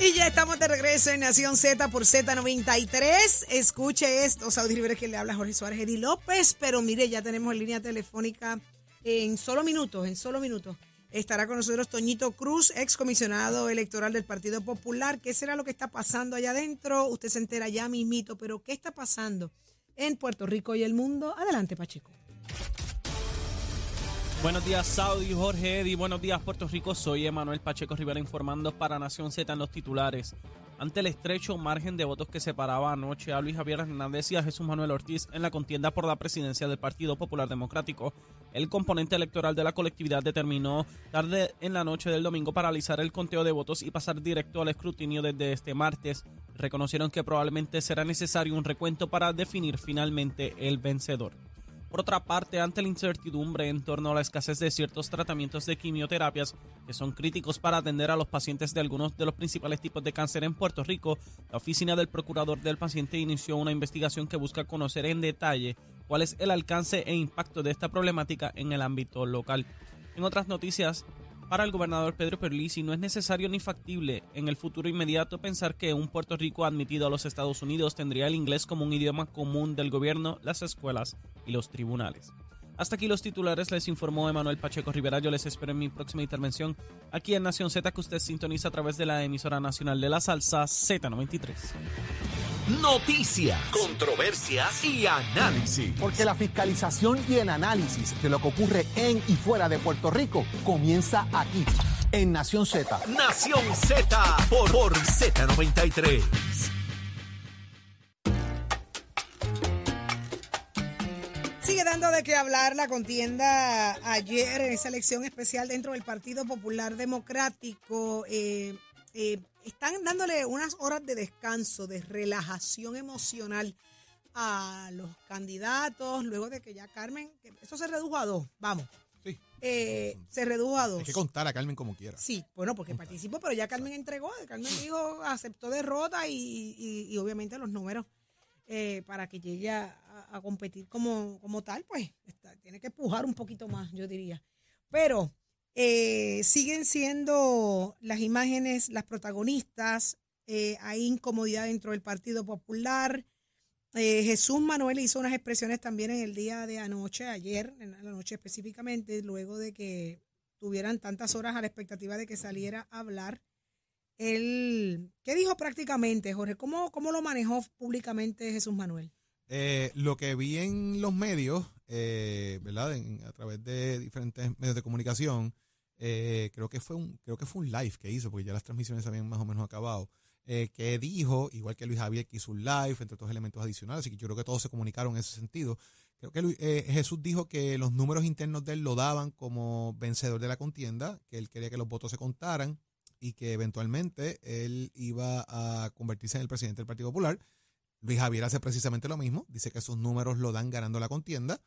Y ya estamos de regreso en Nación Z por Z93. Escuche esto, Saudi Rivera que le habla Jorge Suárez Edi López, pero mire, ya tenemos en línea telefónica en solo minutos, en solo minutos. Estará con nosotros Toñito Cruz, ex comisionado electoral del Partido Popular. ¿Qué será lo que está pasando allá adentro? Usted se entera ya mismito, pero ¿qué está pasando en Puerto Rico y el mundo? Adelante, Pacheco. Buenos días, Saudi, Jorge Eddy. Buenos días, Puerto Rico. Soy Emanuel Pacheco Rivera informando para Nación Z en los titulares. Ante el estrecho margen de votos que separaba anoche a Luis Javier Hernández y a Jesús Manuel Ortiz en la contienda por la presidencia del Partido Popular Democrático, el componente electoral de la colectividad determinó tarde en la noche del domingo paralizar el conteo de votos y pasar directo al escrutinio desde este martes. Reconocieron que probablemente será necesario un recuento para definir finalmente el vencedor. Por otra parte, ante la incertidumbre en torno a la escasez de ciertos tratamientos de quimioterapias que son críticos para atender a los pacientes de algunos de los principales tipos de cáncer en Puerto Rico, la oficina del procurador del paciente inició una investigación que busca conocer en detalle cuál es el alcance e impacto de esta problemática en el ámbito local. En otras noticias, para el gobernador Pedro Perlisi no es necesario ni factible en el futuro inmediato pensar que un Puerto Rico admitido a los Estados Unidos tendría el inglés como un idioma común del gobierno, las escuelas y los tribunales. Hasta aquí los titulares, les informó Emanuel Pacheco Rivera. Yo les espero en mi próxima intervención aquí en Nación Z, que usted sintoniza a través de la emisora nacional de la salsa Z93 noticias, controversias y análisis. Porque la fiscalización y el análisis de lo que ocurre en y fuera de Puerto Rico comienza aquí, en Nación Z. Nación Z por, por Z93. Sigue dando de qué hablar la contienda ayer en esa elección especial dentro del Partido Popular Democrático. Eh, eh, están dándole unas horas de descanso, de relajación emocional a los candidatos, luego de que ya Carmen, eso se redujo a dos, vamos. Sí. Eh, se redujo a dos. Hay que contar a Carmen como quiera. Sí, bueno, porque participó, pero ya Carmen entregó, Carmen dijo, aceptó derrota y, obviamente los números eh, para que llegue a, competir como, como tal, pues tiene que empujar un poquito más, yo diría. Pero eh, siguen siendo las imágenes las protagonistas. Eh, hay incomodidad dentro del Partido Popular. Eh, Jesús Manuel hizo unas expresiones también en el día de anoche, ayer, en la noche específicamente, luego de que tuvieran tantas horas a la expectativa de que saliera a hablar. Él, ¿Qué dijo prácticamente, Jorge? ¿Cómo, cómo lo manejó públicamente Jesús Manuel? lo que vi en los medios, ¿verdad? a través de diferentes medios de comunicación, eh, creo que fue un creo que fue un live que hizo porque ya las transmisiones habían más o menos acabado eh, que dijo igual que Luis Javier que hizo un live entre otros elementos adicionales así que yo creo que todos se comunicaron en ese sentido. Creo que eh, Jesús dijo que los números internos de él lo daban como vencedor de la contienda que él quería que los votos se contaran y que eventualmente él iba a convertirse en el presidente del Partido Popular. Luis Javier hace precisamente lo mismo dice que esos números lo dan ganando la contienda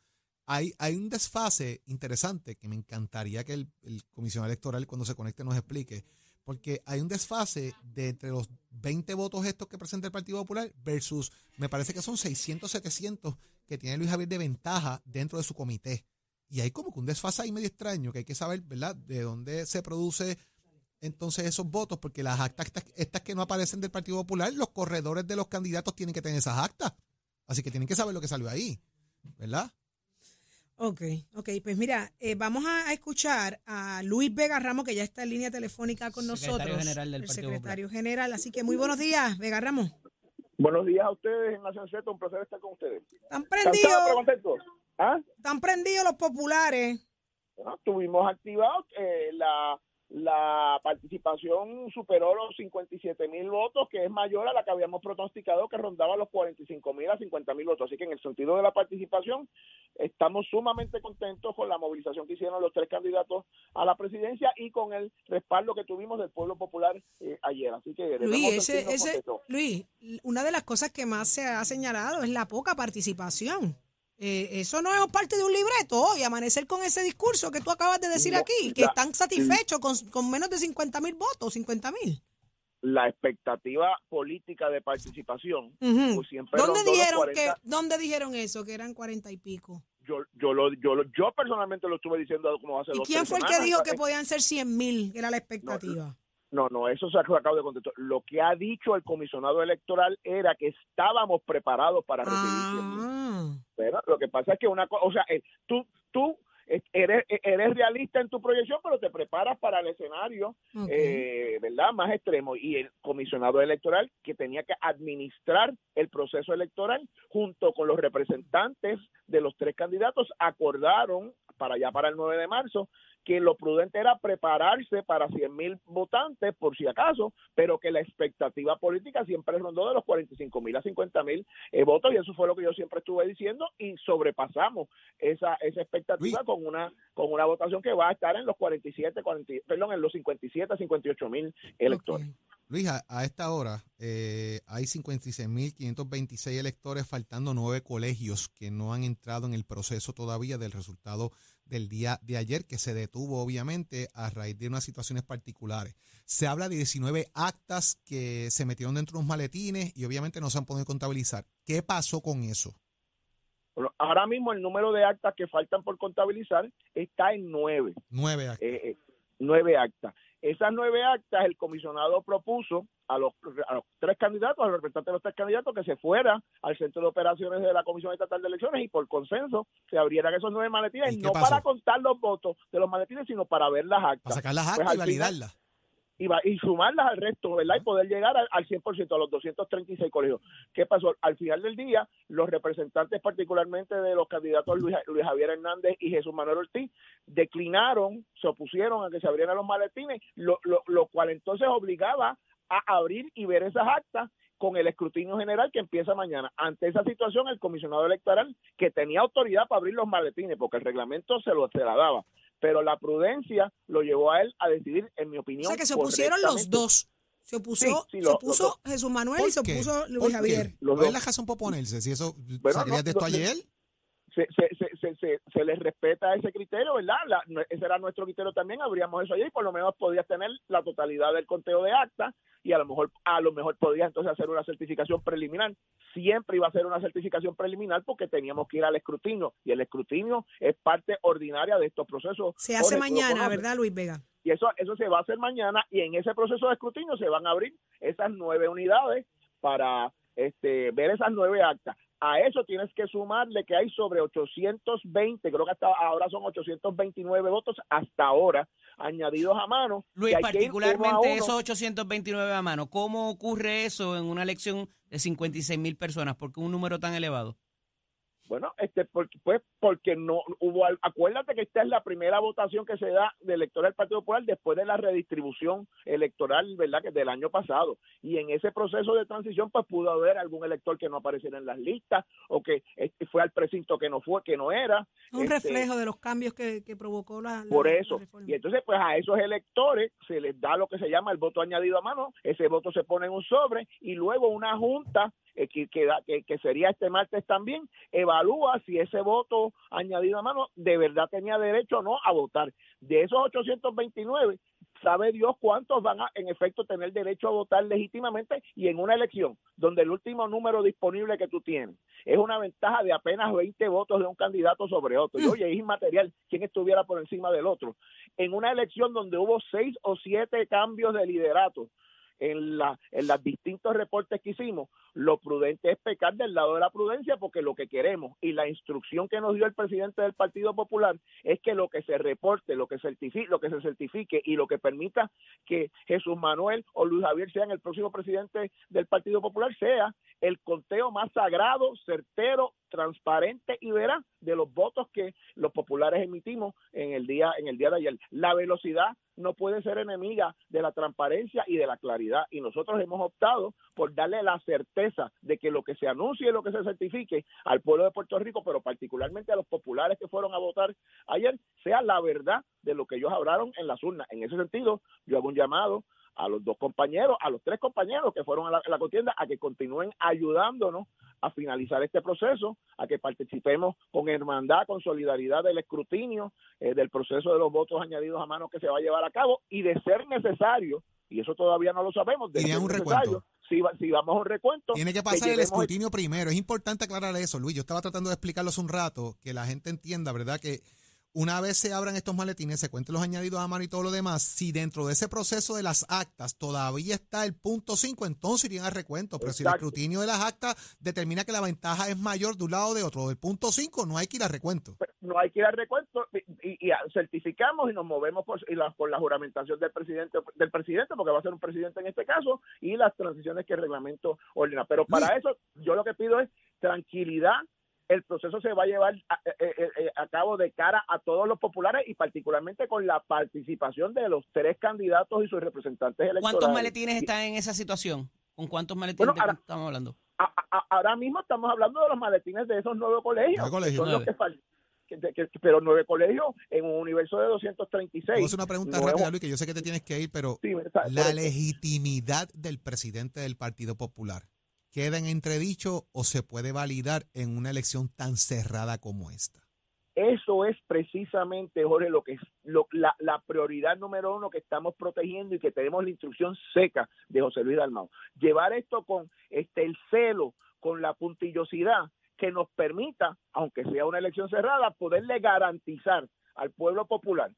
hay, hay un desfase interesante que me encantaría que el, comisionado electoral cuando se conecte nos explique, porque hay un desfase de entre los 20 votos estos que presenta el Partido Popular versus, me parece que son 600, 700 que tiene Luis Javier de ventaja dentro de su comité. Y hay como que un desfase ahí medio extraño que hay que saber, ¿verdad?, de dónde se produce entonces esos votos, porque las actas estas que no aparecen del Partido Popular, los corredores de los candidatos tienen que tener esas actas. Así que tienen que saber lo que salió ahí, ¿verdad? Ok, ok, pues mira, eh, vamos a escuchar a Luis Vega Ramos, que ya está en línea telefónica con nosotros. Secretario general del el secretario general. Así que muy buenos días, Vega Ramos. Buenos días a ustedes en Nación Z, un placer estar con ustedes. ¿Están prendidos? ¿Ah? ¿Están prendidos los populares? Bueno, tuvimos activados eh, la la participación superó los 57 mil votos, que es mayor a la que habíamos pronosticado, que rondaba los 45 mil a 50 mil votos. Así que en el sentido de la participación, estamos sumamente contentos con la movilización que hicieron los tres candidatos a la presidencia y con el respaldo que tuvimos del pueblo popular eh, ayer. Así que Luis, ese, Luis, una de las cosas que más se ha señalado es la poca participación. Eh, eso no es parte de un libreto y amanecer con ese discurso que tú acabas de decir aquí, que están satisfechos con, menos de 50 mil votos, 50 mil. La expectativa política de participación, pues siempre ¿Dónde dijeron que, ¿Dónde dijeron eso, que eran 40 y pico? Yo, yo, lo, yo, yo personalmente lo estuve diciendo como hace ¿Y dos quién fue el que dijo que podían ser 100 mil, era la expectativa? No, no, eso se acaba de contestar. Lo que ha dicho el comisionado electoral era que estábamos preparados para recibir 100.000. Ah, Pero lo que pasa es que una cosa, o sea, eh, tú, tú eh, eres, eres realista en tu proyección, pero te preparas para el escenario, eh, ¿verdad? Más extremo. Y el comisionado electoral que tenía que administrar el proceso electoral junto con los representantes de los tres candidatos acordaron para allá para el 9 de marzo que lo prudente era prepararse para 100 mil votantes por si acaso, pero que la expectativa política siempre rondó de los 45 mil a 50 mil eh, votos y eso fue lo que yo siempre estuve diciendo y sobrepasamos esa esa expectativa Luis. con una con una votación que va a estar en los 47, 40, perdón, en los 57 a 58 mil electores. ok. Luis, a, a esta hora eh, hay 56.526 electores, faltando nueve colegios que no han entrado en el proceso todavía del resultado del día de ayer, que se detuvo obviamente a raíz de unas situaciones particulares. Se habla de 19 actas que se metieron dentro de unos maletines y obviamente no se han podido contabilizar. ¿Qué pasó con eso? Bueno, ahora mismo el número de actas que faltan por contabilizar está en nueve. Nueve actas. eh, eh, nueve actas. Esas nueve actas el comisionado propuso a los, a los tres candidatos, a los representantes de los tres candidatos, que se fuera al centro de operaciones de la Comisión Estatal de Elecciones y por consenso se abrieran esos nueve maletines, ¿Y qué no pasó? para contar los votos de los maletines, sino para ver las actas Para sacar las Pues actas y validarlas. Y, va- y sumarlas al resto, ¿verdad? Y poder llegar al, al 100%, a los 236 colegios. ¿Qué pasó? Al final del día, los representantes, particularmente de los candidatos Luis, Luis Javier Hernández y Jesús Manuel Ortiz, declinaron, se opusieron a que se abrieran los maletines, lo, lo, lo cual entonces obligaba a abrir y ver esas actas con el escrutinio general que empieza mañana. Ante esa situación, el comisionado electoral, que tenía autoridad para abrir los maletines, porque el reglamento se lo se la daba, pero la prudencia lo llevó a él a decidir, en mi O opinión. sea que se opusieron los dos. Se opuso, Sí, sí, se los- opuso Jesús Manuel ¿Por y se opuso ¿Por Luis? Javier. ¿Cuál es la razón por ponerse? Si eso Bueno, no, de esto no, ayer. Se, se, se, se, se, se les respeta ese criterio, ¿verdad? La- ese era nuestro criterio también, abríamos eso ayer y por lo menos podías tener la totalidad del conteo de actas y a lo mejor a lo mejor podías entonces hacer una certificación preliminar. Siempre iba a ser una certificación preliminar porque teníamos que ir al escrutinio y el escrutinio es parte ordinaria de estos procesos. Se hace mañana. ¿verdad, Luis Vega? Y eso, eso se va a hacer mañana y en ese proceso de escrutinio se van a abrir esas nueve unidades para este, ver esas nueve actas. A eso tienes que sumarle que hay sobre 820, creo que hasta ahora son 829 votos hasta ahora añadidos a mano. Luis, ir uno a particularmente uno. esos 829 a mano, ¿cómo ocurre eso en una elección de 56 mil personas? ¿Por qué un número tan elevado? Bueno, este, porque, pues porque no hubo, acuérdate que esta es la primera votación que se da de elector del Partido Popular después de la redistribución electoral, ¿verdad? Que del año pasado. Y en ese proceso de transición, pues pudo haber algún elector que no apareciera en las listas o que este, fue al precinto que no fue, que no era. Un Este, reflejo de los cambios que, que provocó la, la- Por la eso. reforma. Y entonces, pues a esos electores se les da lo que se llama el voto añadido a mano. Ese voto se pone en un sobre y luego una junta, que, que, que- que sería este martes también, evalúa si ese voto añadido a mano de verdad tenía derecho o no a votar. De esos 829, sabe Dios cuántos van a, en efecto, tener derecho a votar legítimamente y en una elección donde el último número disponible que tú tienes es una ventaja de apenas 20 votos de un candidato sobre otro. Y oye, es inmaterial quién estuviera por encima del otro. En una elección donde hubo seis o siete cambios de liderato en, la, en los distintos reportes que hicimos, lo prudente es pecar del lado de la prudencia porque lo que queremos y la instrucción que nos dio el presidente del Partido Popular es que lo que se reporte, lo que certifique, lo que se certifique y lo que permita que Jesús Manuel o Luis Javier sean el próximo presidente del Partido Popular sea el conteo más sagrado, certero, transparente y veraz de los votos que los populares emitimos en el día en el día de ayer. La velocidad no puede ser enemiga de la transparencia y de la claridad y nosotros hemos optado por darle la certeza de que lo que se anuncie y lo que se certifique al pueblo de Puerto Rico, pero particularmente a los populares que fueron a votar ayer, sea la verdad de lo que ellos hablaron en las urnas. En ese sentido, yo hago un llamado a los dos compañeros, a los tres compañeros que fueron a la, a la contienda, a que continúen ayudándonos a finalizar este proceso, a que participemos con hermandad, con solidaridad del escrutinio, eh, del proceso de los votos añadidos a mano que se va a llevar a cabo y de ser necesario, y eso todavía no lo sabemos, de ser necesario, si, va- si vamos a un recuento, Tiene que que pasar el- escrutinio primero. Es importante aclarar eso, Luis. Yo estaba tratando de explicarlo hace un rato, que la gente entienda, ¿verdad? Que una vez se abran estos maletines, se cuenten los añadidos a mano y todo lo demás, si dentro de ese proceso de las actas todavía está el punto 5, entonces irían a recuento. Pero si el escrutinio de las actas determina que la ventaja es mayor de un lado o de otro, del punto 5, no hay que ir a recuento. Pues, no hay que ir al recuento y, y- y certificamos y nos movemos por, y la, por la juramentación del presidente del presidente porque va a ser un presidente en este caso y las transiciones que el reglamento ordena pero para eso yo lo que pido es tranquilidad el proceso se va a llevar a, eh, eh, eh, a cabo de cara a todos los populares y particularmente con la participación de los tres candidatos y sus representantes electorales. ¿Cuántos maletines están en esa situación? ¿Con cuántos maletines Bueno, ahora- estamos hablando? a- a- ahora mismo estamos hablando de los maletines de esos nueve colegios. Nueve colegios. son los que que- que- pero nueve colegios en un universo de 236. Puedo hacer una pregunta Nuevo- rápida, Luis, que yo sé que te tienes que ir, pero Sí, está- la legitimidad del presidente del Partido Popular queda en entredicho o se puede validar en una elección tan cerrada como esta. Eso es precisamente, Jorge, lo que es lo- la, prioridad número uno que estamos protegiendo y que tenemos la instrucción seca de José Luis Dalmau. Llevar esto con este el celo, con la puntillosidad que nos permita, aunque sea una elección cerrada, poderle garantizar al pueblo popular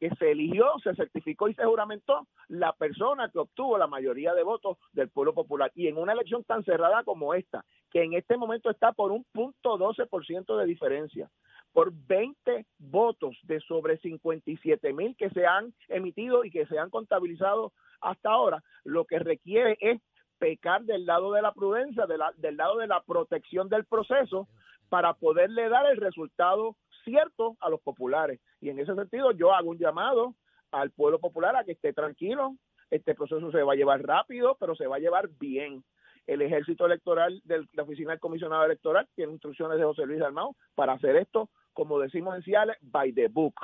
que se eligió, se certificó y se juramentó la persona que obtuvo la mayoría de votos del pueblo popular. Y en una elección tan cerrada como esta, que en este momento está por un punto 12% de diferencia, por 20 votos de sobre 57 mil que se han emitido y que se han contabilizado hasta ahora, lo que requiere es pecar del lado de la prudencia, del lado de la protección del proceso, para poderle dar el resultado cierto a los populares. Y en ese sentido yo hago un llamado al pueblo popular a que esté tranquilo, este proceso se va a llevar rápido, pero se va a llevar bien. El ejército electoral de la oficina del comisionado electoral tiene instrucciones de José Luis Dalmau para hacer esto, como decimos en Ciales, by the book.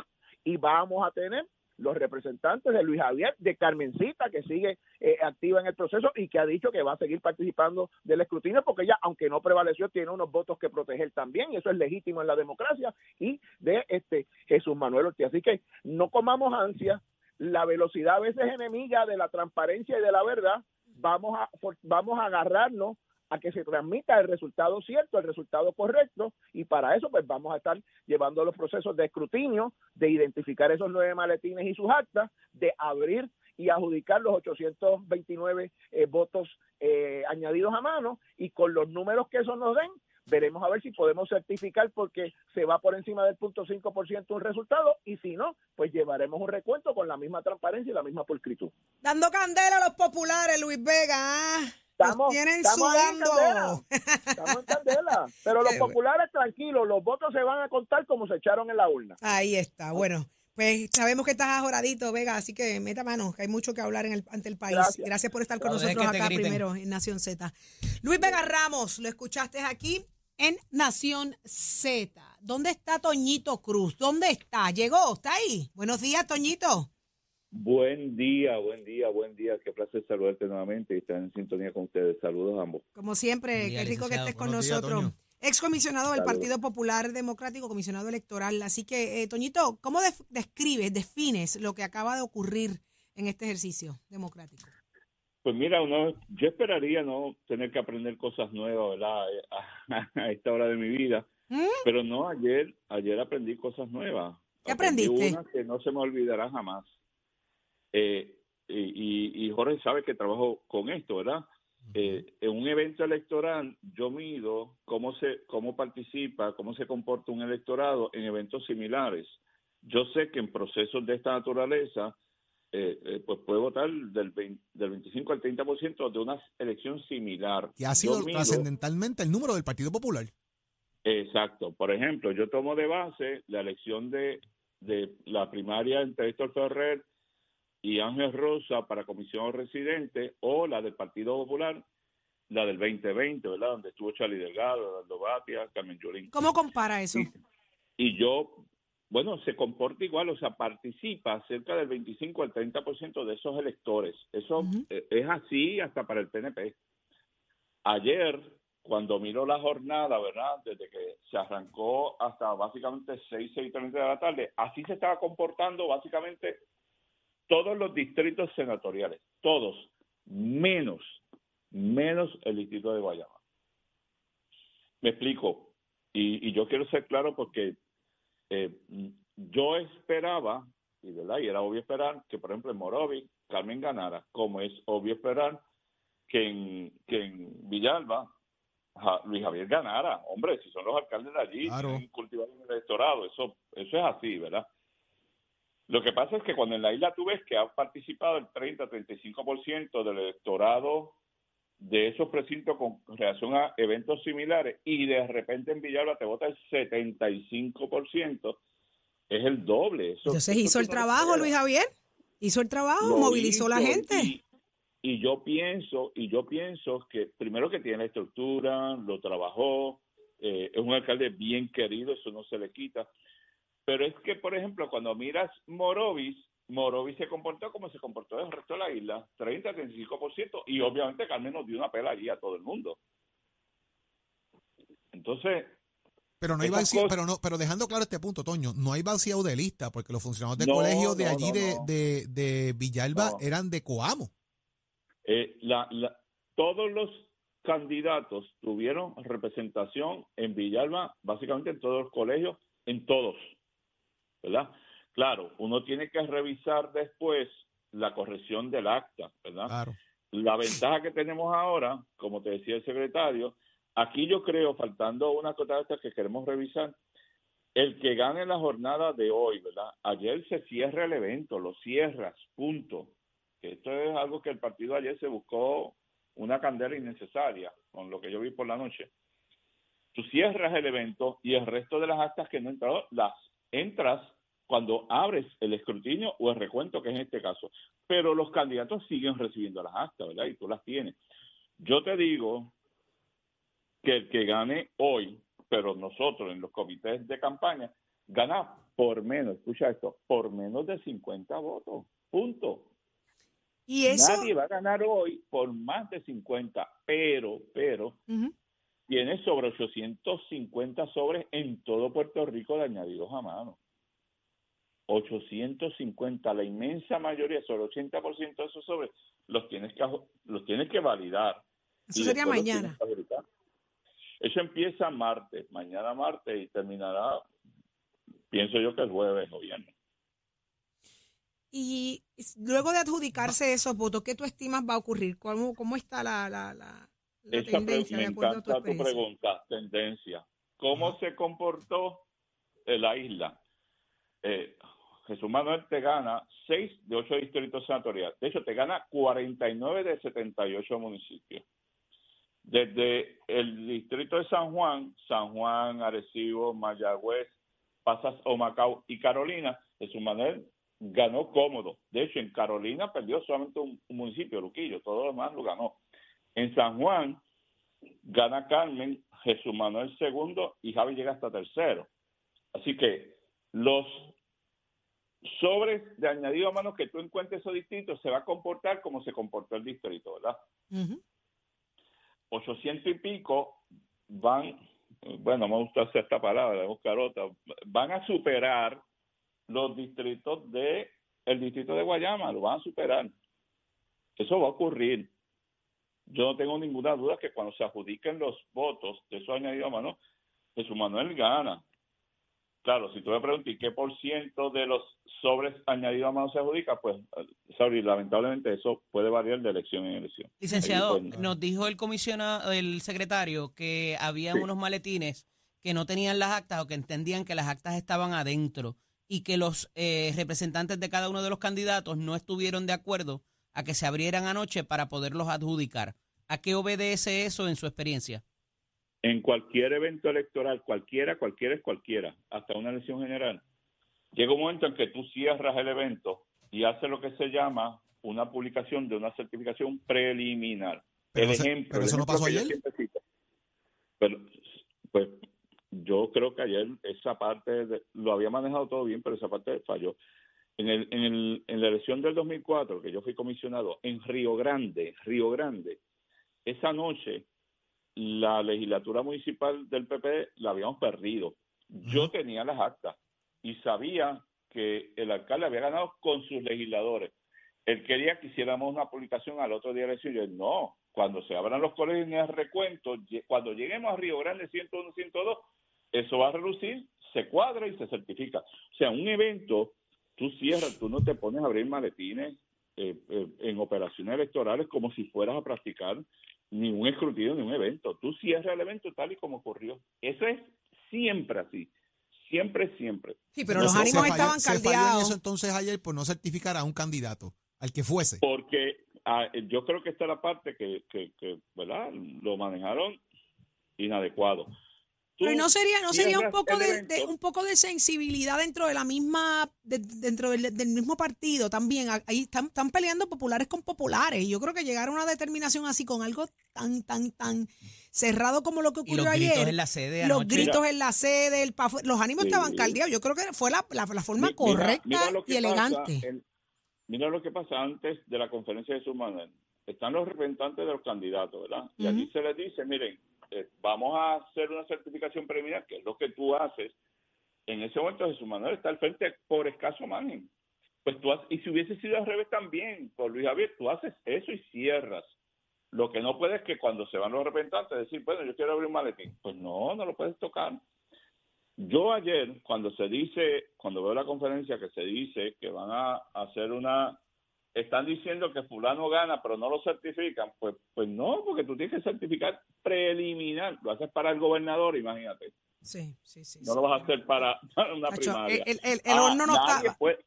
Y vamos a tener los representantes de Luis Javier, de Carmencita, que sigue eh, activa en el proceso y que ha dicho que va a seguir participando del escrutinio, porque ella, aunque no prevaleció, tiene unos votos que proteger también, y eso es legítimo en la democracia, y de este Jesús Manuel Ortiz. Así que no comamos ansia, la velocidad a veces es enemiga de la transparencia y de la verdad, vamos a, vamos a agarrarnos a que se transmita el resultado cierto, el resultado correcto, y para eso pues vamos a estar llevando los procesos de escrutinio, de identificar esos nueve maletines y sus actas, de abrir y adjudicar los 829 eh, votos eh, añadidos a mano, y con los números que eso nos den, veremos a ver si podemos certificar porque se va por encima del punto 5% un resultado, y si no, pues llevaremos un recuento con la misma transparencia y la misma pulcritud. Dando candela a los populares, Luis Vega. ¿ah? Estamos, tienen estamos ahí en sudando. candela. Estamos en candela. Pero los populares, tranquilos, los votos se van a contar como se echaron en la urna. Ahí está. Bueno, pues sabemos que estás ajoradito, Vega, así que meta mano, que hay mucho que hablar en el, ante el país. Gracias, Gracias. por estar con nosotros acá griten. primero en Nación Z. Luis Vega Ramos, lo escuchaste aquí en Nación Z. ¿Dónde está Toñito Cruz? ¿Dónde está? ¿Llegó? ¿Está ahí? Buenos días, Toñito. Buen día, buen día, buen día. Qué placer saludarte nuevamente y estar en sintonía con ustedes. Saludos a ambos. Como siempre, día, qué rico que estés con Buenos días, nosotros. Toño. Excomisionado del Saludos. Partido Popular Democrático, comisionado electoral. Así que, eh, Toñito, ¿cómo def- describes, defines lo que acaba de ocurrir en este ejercicio democrático? Pues mira, uno, yo esperaría no tener que aprender cosas nuevas, ¿verdad? A, a esta hora de mi vida. ¿Mm? Pero no, ayer, ayer aprendí cosas nuevas. ¿Qué Aprendí aprendiste? Una que no se me olvidará jamás. Eh, y, y- y Jorge sabe que trabajo con esto, ¿verdad? Eh, en un evento electoral yo mido cómo se cómo participa, cómo se comporta un electorado en eventos similares. Yo sé que en procesos de esta naturaleza eh, eh, pues puede votar del, 20 del 25 al 30% de una elección similar. Que ha sido mido- trascendentalmente el número del Partido Popular. Exacto. Por ejemplo, yo tomo de base la elección de, de la primaria entre Héctor Ferrer y Ángel Rosa para comisión residente o la del Partido Popular, la del 2020, ¿verdad? Donde estuvo Charlie Delgado, Eduardo Batia, Carmen Yulín. ¿Cómo compara eso? Y, y yo, bueno, se comporta igual, o sea, participa cerca del 25 al 30% de esos electores. Eso eh, es así hasta para el PNP. Ayer, cuando miró la jornada, ¿verdad? Desde que se arrancó hasta básicamente 6, 6 de la tarde, así se estaba comportando básicamente todos los distritos senatoriales, todos, menos, menos el distrito de Guayama. Me explico, y, y yo quiero ser claro porque eh, yo esperaba, y, ¿verdad? y era obvio esperar, que por ejemplo en Morovi Carmen ganara, como es obvio esperar que en, que en Villalba Ja- Luis Javier ganara. Hombre, si son los alcaldes de allí, Claro. en el electorado, eso, eso es así, ¿verdad? Lo que pasa es que cuando en la isla tú ves que ha participado el 30-35% del electorado de esos precintos con relación a eventos similares y de repente en Villalba te vota el 75%, es el doble. Eso, Entonces hizo el trabajo. Luis Javier. Hizo el trabajo, Lo movilizó la gente. Y, y yo pienso, y yo pienso que primero que tiene la estructura, lo trabajó, eh, es un alcalde bien querido, eso no se le quita. Pero es que, por ejemplo, cuando miras Morovis, Morovis se comportó como se comportó el resto de la isla, 30-35%, y obviamente Carmen nos dio una pela allí a todo el mundo. Entonces, Pero no hay cosas- pero no, pero dejando claro este punto, Toño, no hay vaciado de lista, porque los funcionarios de No, colegio de no, allí no, de, de, de Villalba eran de Coamo. Eh, la, la- todos los candidatos tuvieron representación en Villalba, básicamente en todos los colegios, en todos, ¿verdad? Claro, uno tiene que revisar después la corrección del acta, ¿verdad? Claro. La ventaja que tenemos ahora, como te decía el secretario, aquí yo creo, faltando una cosa que queremos revisar, el que gane la jornada de hoy, ¿verdad? Ayer se cierra el evento, lo cierras, punto. Esto es algo que el partido ayer se buscó una candela innecesaria, con lo que yo vi por la noche. Tú cierras el evento y el resto de las actas que no han entrado, las entras cuando abres el escrutinio o el recuento, que es este caso. Pero los candidatos siguen recibiendo las actas, ¿verdad? Y tú las tienes. Yo te digo que el que gane hoy, pero nosotros en los comités de campaña, gana por menos, escucha esto, por menos de 50 votos. Punto. Y eso, Nadie va a ganar hoy por más de 50, pero, pero, Ujú. tiene sobre 850 sobres en todo Puerto Rico de añadidos a mano. 850, la inmensa mayoría, sobre 80% de esos sobres, los tienes que, los tienes que validar. eso sería mañana. Eso empieza martes, mañana martes y terminará, pienso yo que el jueves o viernes. Y luego de adjudicarse esos votos, ¿qué tú estimas va a ocurrir? ¿Cómo, cómo está la, la, la, la Esa pre- tendencia me de acuerdo a tu encanta tu pregunta, tendencia. ¿Cómo se comportó la isla? Eh, Jesús Manuel te gana 6 de 8 distritos senatoriales. De hecho, te gana 49 de 78 municipios. Desde el distrito de San Juan, San Juan, Arecibo, Mayagüez, pasas Humacao y Carolina, Jesús Manuel ganó cómodo. De hecho, en Carolina perdió solamente un, un municipio, Luquillo, todo lo demás lo ganó. En San Juan gana Carmen, Jesús Manuel segundo y Javi llega hasta tercero. Así que los sobres de añadido a mano que tú encuentres esos distritos se va a comportar como se comportó el distrito, ¿verdad? Ujú. 800 y pico van, bueno, me gusta hacer esta palabra, buscar otra, van a superar los distritos de el distrito de Guayama, lo van a superar. Eso va a ocurrir. Yo no tengo ninguna duda que cuando se adjudiquen los votos de esos añadidos a mano, Jesús Manuel gana. Claro, si tú me preguntas ¿y qué por ciento de los sobres añadidos a mano se adjudica, pues, sorry, lamentablemente eso puede variar de elección en elección. Licenciado, Ahí, pues, nos dijo el comisionado, el secretario, que había Sí. unos maletines que no tenían las actas o que entendían que las actas estaban adentro y que los eh, representantes de cada uno de los candidatos no estuvieron de acuerdo a que se abrieran anoche para poderlos adjudicar. ¿A qué obedece eso en su experiencia? En cualquier evento electoral, cualquiera, cualquiera es cualquiera, hasta una elección general, llega un momento en que tú cierras el evento y haces lo que se llama una publicación de una certificación preliminar. Pero el ejemplo, pero el eso no pasó ayer. Pero, pues yo creo que ayer esa parte de- lo había manejado todo bien, pero esa parte falló. En, el, en, el, en la elección del 2004, que yo fui comisionado, en Río Grande, Río Grande, esa noche la legislatura municipal del PP la habíamos perdido. Yo tenía las actas y sabía que el alcalde había ganado con sus legisladores. Él quería que hiciéramos una publicación al otro día de elección. Yo, no, cuando se abran los colegios en el recuento, cuando lleguemos a Río Grande 101, 102, eso va a reducir, se cuadra y se certifica. O sea, un evento, tú cierras, tú no te pones a abrir maletines eh, eh, en operaciones electorales como si fueras a practicar ni un escrutinio ni un evento. Tú cierras el evento tal y como ocurrió. Eso es siempre así. Siempre, siempre. Sí, pero No los ánimos falló- estaban se falló en caldeados. eso entonces ayer por no certificar a un candidato, al que fuese. Porque ah, yo creo que esta es la parte que, que, que, ¿verdad? Lo manejaron inadecuado. Pero ¿y no sería, no sería un poco de, un poco de sensibilidad dentro de la misma, de- dentro del, del mismo partido también. Ahí están, están peleando populares con populares. Y yo creo que llegar a una determinación así con algo tan, tan, tan cerrado como lo que Y los ocurrió gritos ayer. en la sede los anoche. gritos en la sede, el los ánimos Sí. estaban caldeados. Yo creo que fue la, la, la forma mira- correcta mira y elegante. en- mira lo que pasa antes de la conferencia de Manuel. Están los representantes de los candidatos, ¿verdad? Y allí se les dice, miren, eh, vamos a hacer una certificación preliminar, que es lo que tú haces. En ese momento Jesús Manuel está al frente por escaso margen. Pues tú haces- y si hubiese sido al revés también, por Luis Javier, tú haces eso y cierras. Lo que no puedes es que cuando se van los representantes decir, bueno, yo quiero abrir un maletín. Pues no, no lo puedes tocar. Yo ayer, cuando se dice, cuando veo la conferencia que se dice que van a hacer una, están diciendo que fulano gana, pero no lo certifican, pues, pues no, porque tú tienes que certificar preliminar, lo haces para el gobernador, imagínate, Sí, sí, sí. no sí. lo vas a hacer para, para una primaria. el, el- el Ah, horno no nadie estaba. puede-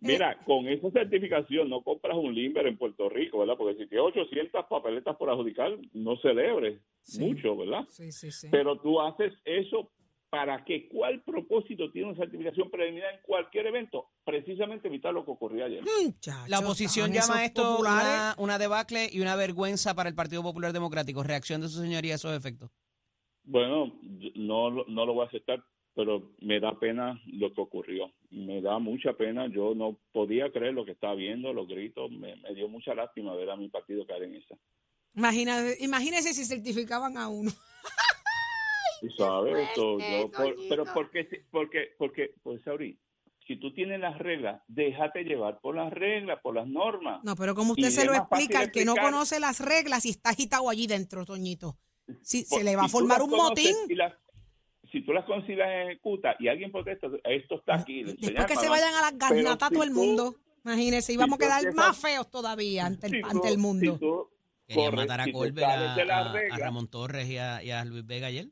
Mira, con esa certificación no compras un limber en Puerto Rico, ¿verdad? Porque si tienes 800 papeletas por adjudicar, no celebres Sí. mucho, ¿verdad? Sí, sí, sí. Pero tú haces eso para que cuál propósito tiene una certificación preliminar en cualquier evento, precisamente evitar lo que ocurrió ayer. Muchachos, La oposición llama a esto una, una debacle y una vergüenza para el Partido Popular Democrático. Reacción de su señoría a esos efectos. Bueno, no, lo- no lo voy a aceptar, pero me da pena lo que ocurrió. Me da mucha pena. Yo no podía creer lo que estaba viendo, los gritos. Me, me dio mucha lástima ver a mi partido caer en esa. Imagina, imagínese si certificaban a uno. Tú sabes, esto, yo, por- pero porque, porque, porque, pues, Sauri, si tú tienes las reglas, déjate llevar por las reglas, por las normas. No, pero como Y usted se lo explica, el que no conoce las reglas y está agitado allí dentro, Toñito. Si, se le va a si tú formar las un conoces motín. y las- si tú las consigues ejecutas y alguien protesta, esto está aquí. Después que se vayan a las garnatas si todo el mundo. Imagínese, si íbamos a tú quedar más feos todavía ante el, si tú- ante el mundo. si tú Querían matar a si Colbert, a, a- a Ramón Torres y a, y a Luis Vega ayer.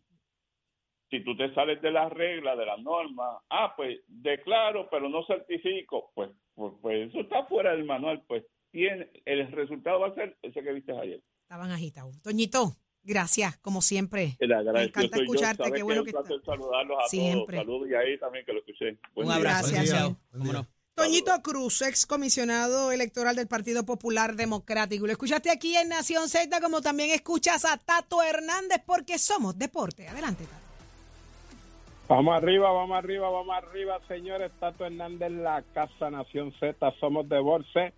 Si tú te sales de las reglas, de las normas, ah, pues declaro, pero no certifico, pues, pues, pues eso está fuera del manual, pues tiene, el resultado va a ser ese que viste ayer. Estaban agitados. Toñito, gracias, como siempre. Agradecido encanta yo, escucharte, qué bueno es que placer saludarlos a Siempre. todos, saludos y ahí también que lo escuché. Buen Un día. abrazo. Gracias. Toñito Cruz, ex comisionado electoral del Partido Popular Democrático. Lo escuchaste aquí en Nación Z, como también escuchas a Tato Hernández, porque somos deporte. Adelante, Tato. Vamos arriba, vamos arriba, vamos arriba, señores. Tato Hernández, la Casa Nación Z, somos de Borse,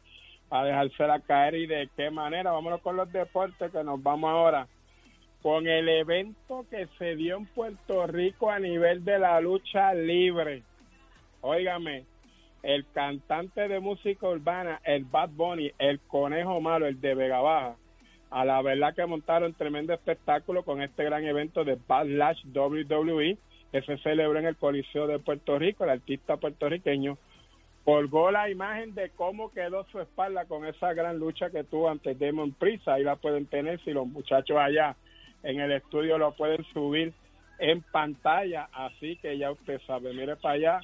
a dejársela caer y de qué manera. Vámonos con los deportes que nos vamos ahora con el evento que se dio en Puerto Rico a nivel de la lucha libre. Óigame, el cantante de música urbana, el Bad Bunny, el conejo malo, el de Vega Baja, a la verdad que montaron tremendo espectáculo con este gran evento de Backlash WWE que se celebró en el Coliseo de Puerto Rico. El artista puertorriqueño colgó la imagen de cómo quedó su espalda con esa gran lucha que tuvo ante Demon Priest. Ahí la pueden tener si los muchachos allá en el estudio lo pueden subir en pantalla. Así que ya usted sabe, mire para allá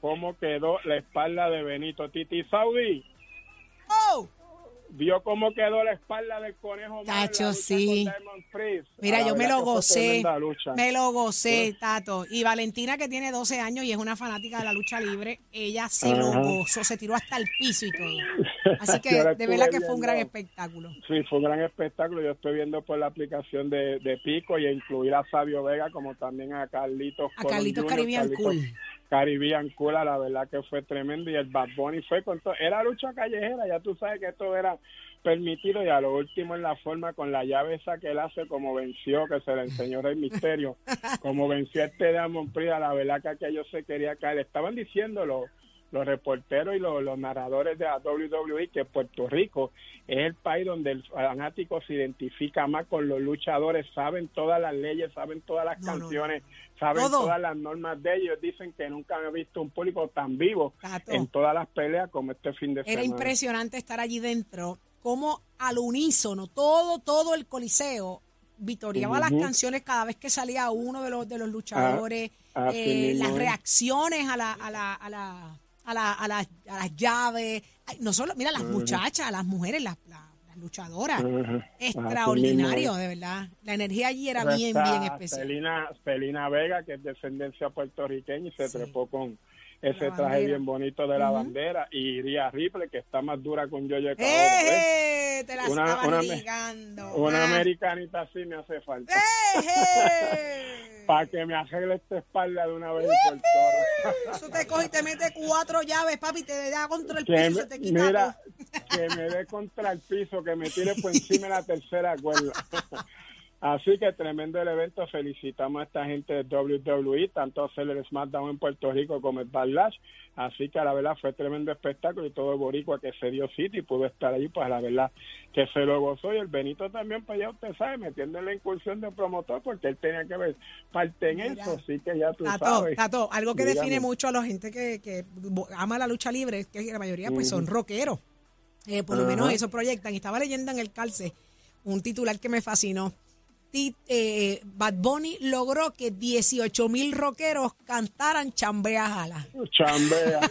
cómo quedó la espalda de Benito Titi Saudi. Vio cómo quedó la espalda del conejo. Tacho, sí. Mira, yo me lo gocé. Me lo gocé, Tato. Y Valentina, que tiene 12 años y es una fanática de la lucha libre, ella se lo gozó, se tiró hasta el piso y todo. Así que de verdad que fue un gran espectáculo. Sí, fue un gran espectáculo. Yo estoy viendo por la aplicación de, de Pico y incluir a Sabio Vega como también a Carlitos. A Carlitos Caribbean Carlitos Cool. Caribbean Cool, la verdad que fue tremendo. Y el Bad Bunny fue con todo. Era lucha callejera, ya tú sabes que esto era permitido. Y a lo último en la forma con la llave esa que él hace, como venció, que se le enseñó el misterio, como venció este Diamond Priest, la verdad que aquello se quería caer. Estaban diciéndolo los reporteros y los, los narradores de la WWE que Puerto Rico es el país donde el fanático se identifica más con los luchadores, saben todas las leyes, saben todas las No, no, no. canciones, saben Todo. todas las normas de ellos. Dicen que nunca han visto un público tan vivo Tato. en todas las peleas como este fin de Era semana. impresionante estar allí dentro, como al unísono, todo, todo el coliseo vitoreaba las Ujú. canciones cada vez que salía uno de los de los luchadores, Ah, así eh, las es. reacciones a la, a la, a la, a la, a la- a las llaves, Ay, no solo, mira, las muchachas, las mujeres, las, las- las luchadoras. Así mismo extraordinario, de verdad. La energía allí era Pero bien, bien especial. Celina, Celina Vega, que es descendencia puertorriqueña y se Sí. trepó con ese La traje bandera. bien bonito de la bandera. Y Iria Ripley, que está más dura con Caoba, ¿ves? ¡Eh! Te la Una- una ligando. Una ah. americanita así me hace falta. ¡Eh! Para que me arregle esta espalda de una vez por todas. Eso te coge y te mete cuatro llaves, papi, te da contra el Que piso y me- se te quita mira, que me dé contra el piso, que me tire por encima de la tercera cuerda. Así que tremendo el evento. Felicitamos a esta gente de WWE, tanto hacer el SmackDown en Puerto Rico como el Backlash. Así que la verdad fue tremendo espectáculo y todo el boricua que se dio sitio y pudo estar allí, pues la verdad que se lo gozó. Y el Benito también, pues ya usted sabe, metiendo en la incursión de promotor porque él tenía que ver parte en Mira. eso. Así que ya tú Tato, sabes. Tato, algo que Dígame. define mucho a la gente que, que ama la lucha libre es que la mayoría pues son rockeros. Eh, por lo menos eso proyectan. Y estaba leyendo en el calce un titular que me fascinó. Eh, Bad Bunny logró que 18 mil rockeros cantaran Chambea Jala. Chambea.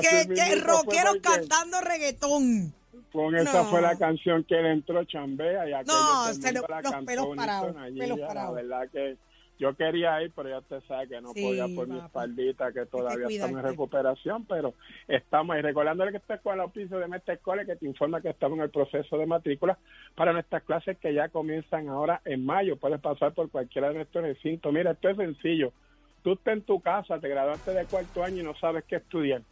Que, que rockeros cantando reggaetón. Con esa fue la canción que él entró chambea y aquello No, se lo- la los pelos parados, pelos parados. La verdad que yo quería ir, pero ya usted sabe que no Sí, podía por mi espaldita, que todavía estamos en recuperación, pero estamos ahí. Recordándole que esta escuela oficio de Mestre que te informa que estamos en el proceso de matrícula para nuestras clases que ya comienzan ahora en mayo. Puedes pasar por cualquiera de nuestros recintos. Mira, esto es sencillo. Tú estás en tu casa, te graduaste de cuarto año y no sabes qué estudiar.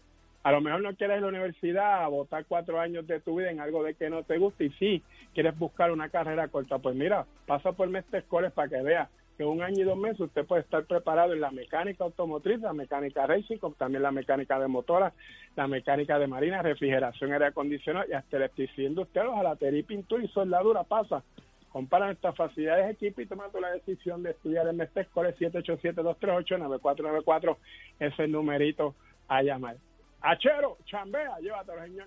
A lo mejor no quieres ir a la universidad a votar cuatro años de tu vida en algo de que no te gusta y sí quieres buscar una carrera corta. Pues mira, pasa por Mestre Escoles para que veas que un año y dos meses usted puede estar preparado en la mecánica automotriz, la mecánica racing, también la mecánica de motora, la mecánica de marina, refrigeración, aire acondicionado y hasta electricidad industrial, jalatería, pintura y soldadura pasa. Comparan estas facilidades equipo y tomando la decisión de estudiar en este Core 787-238-9494 es el numerito a llamar. Achero, chambea, llévatelo, señor.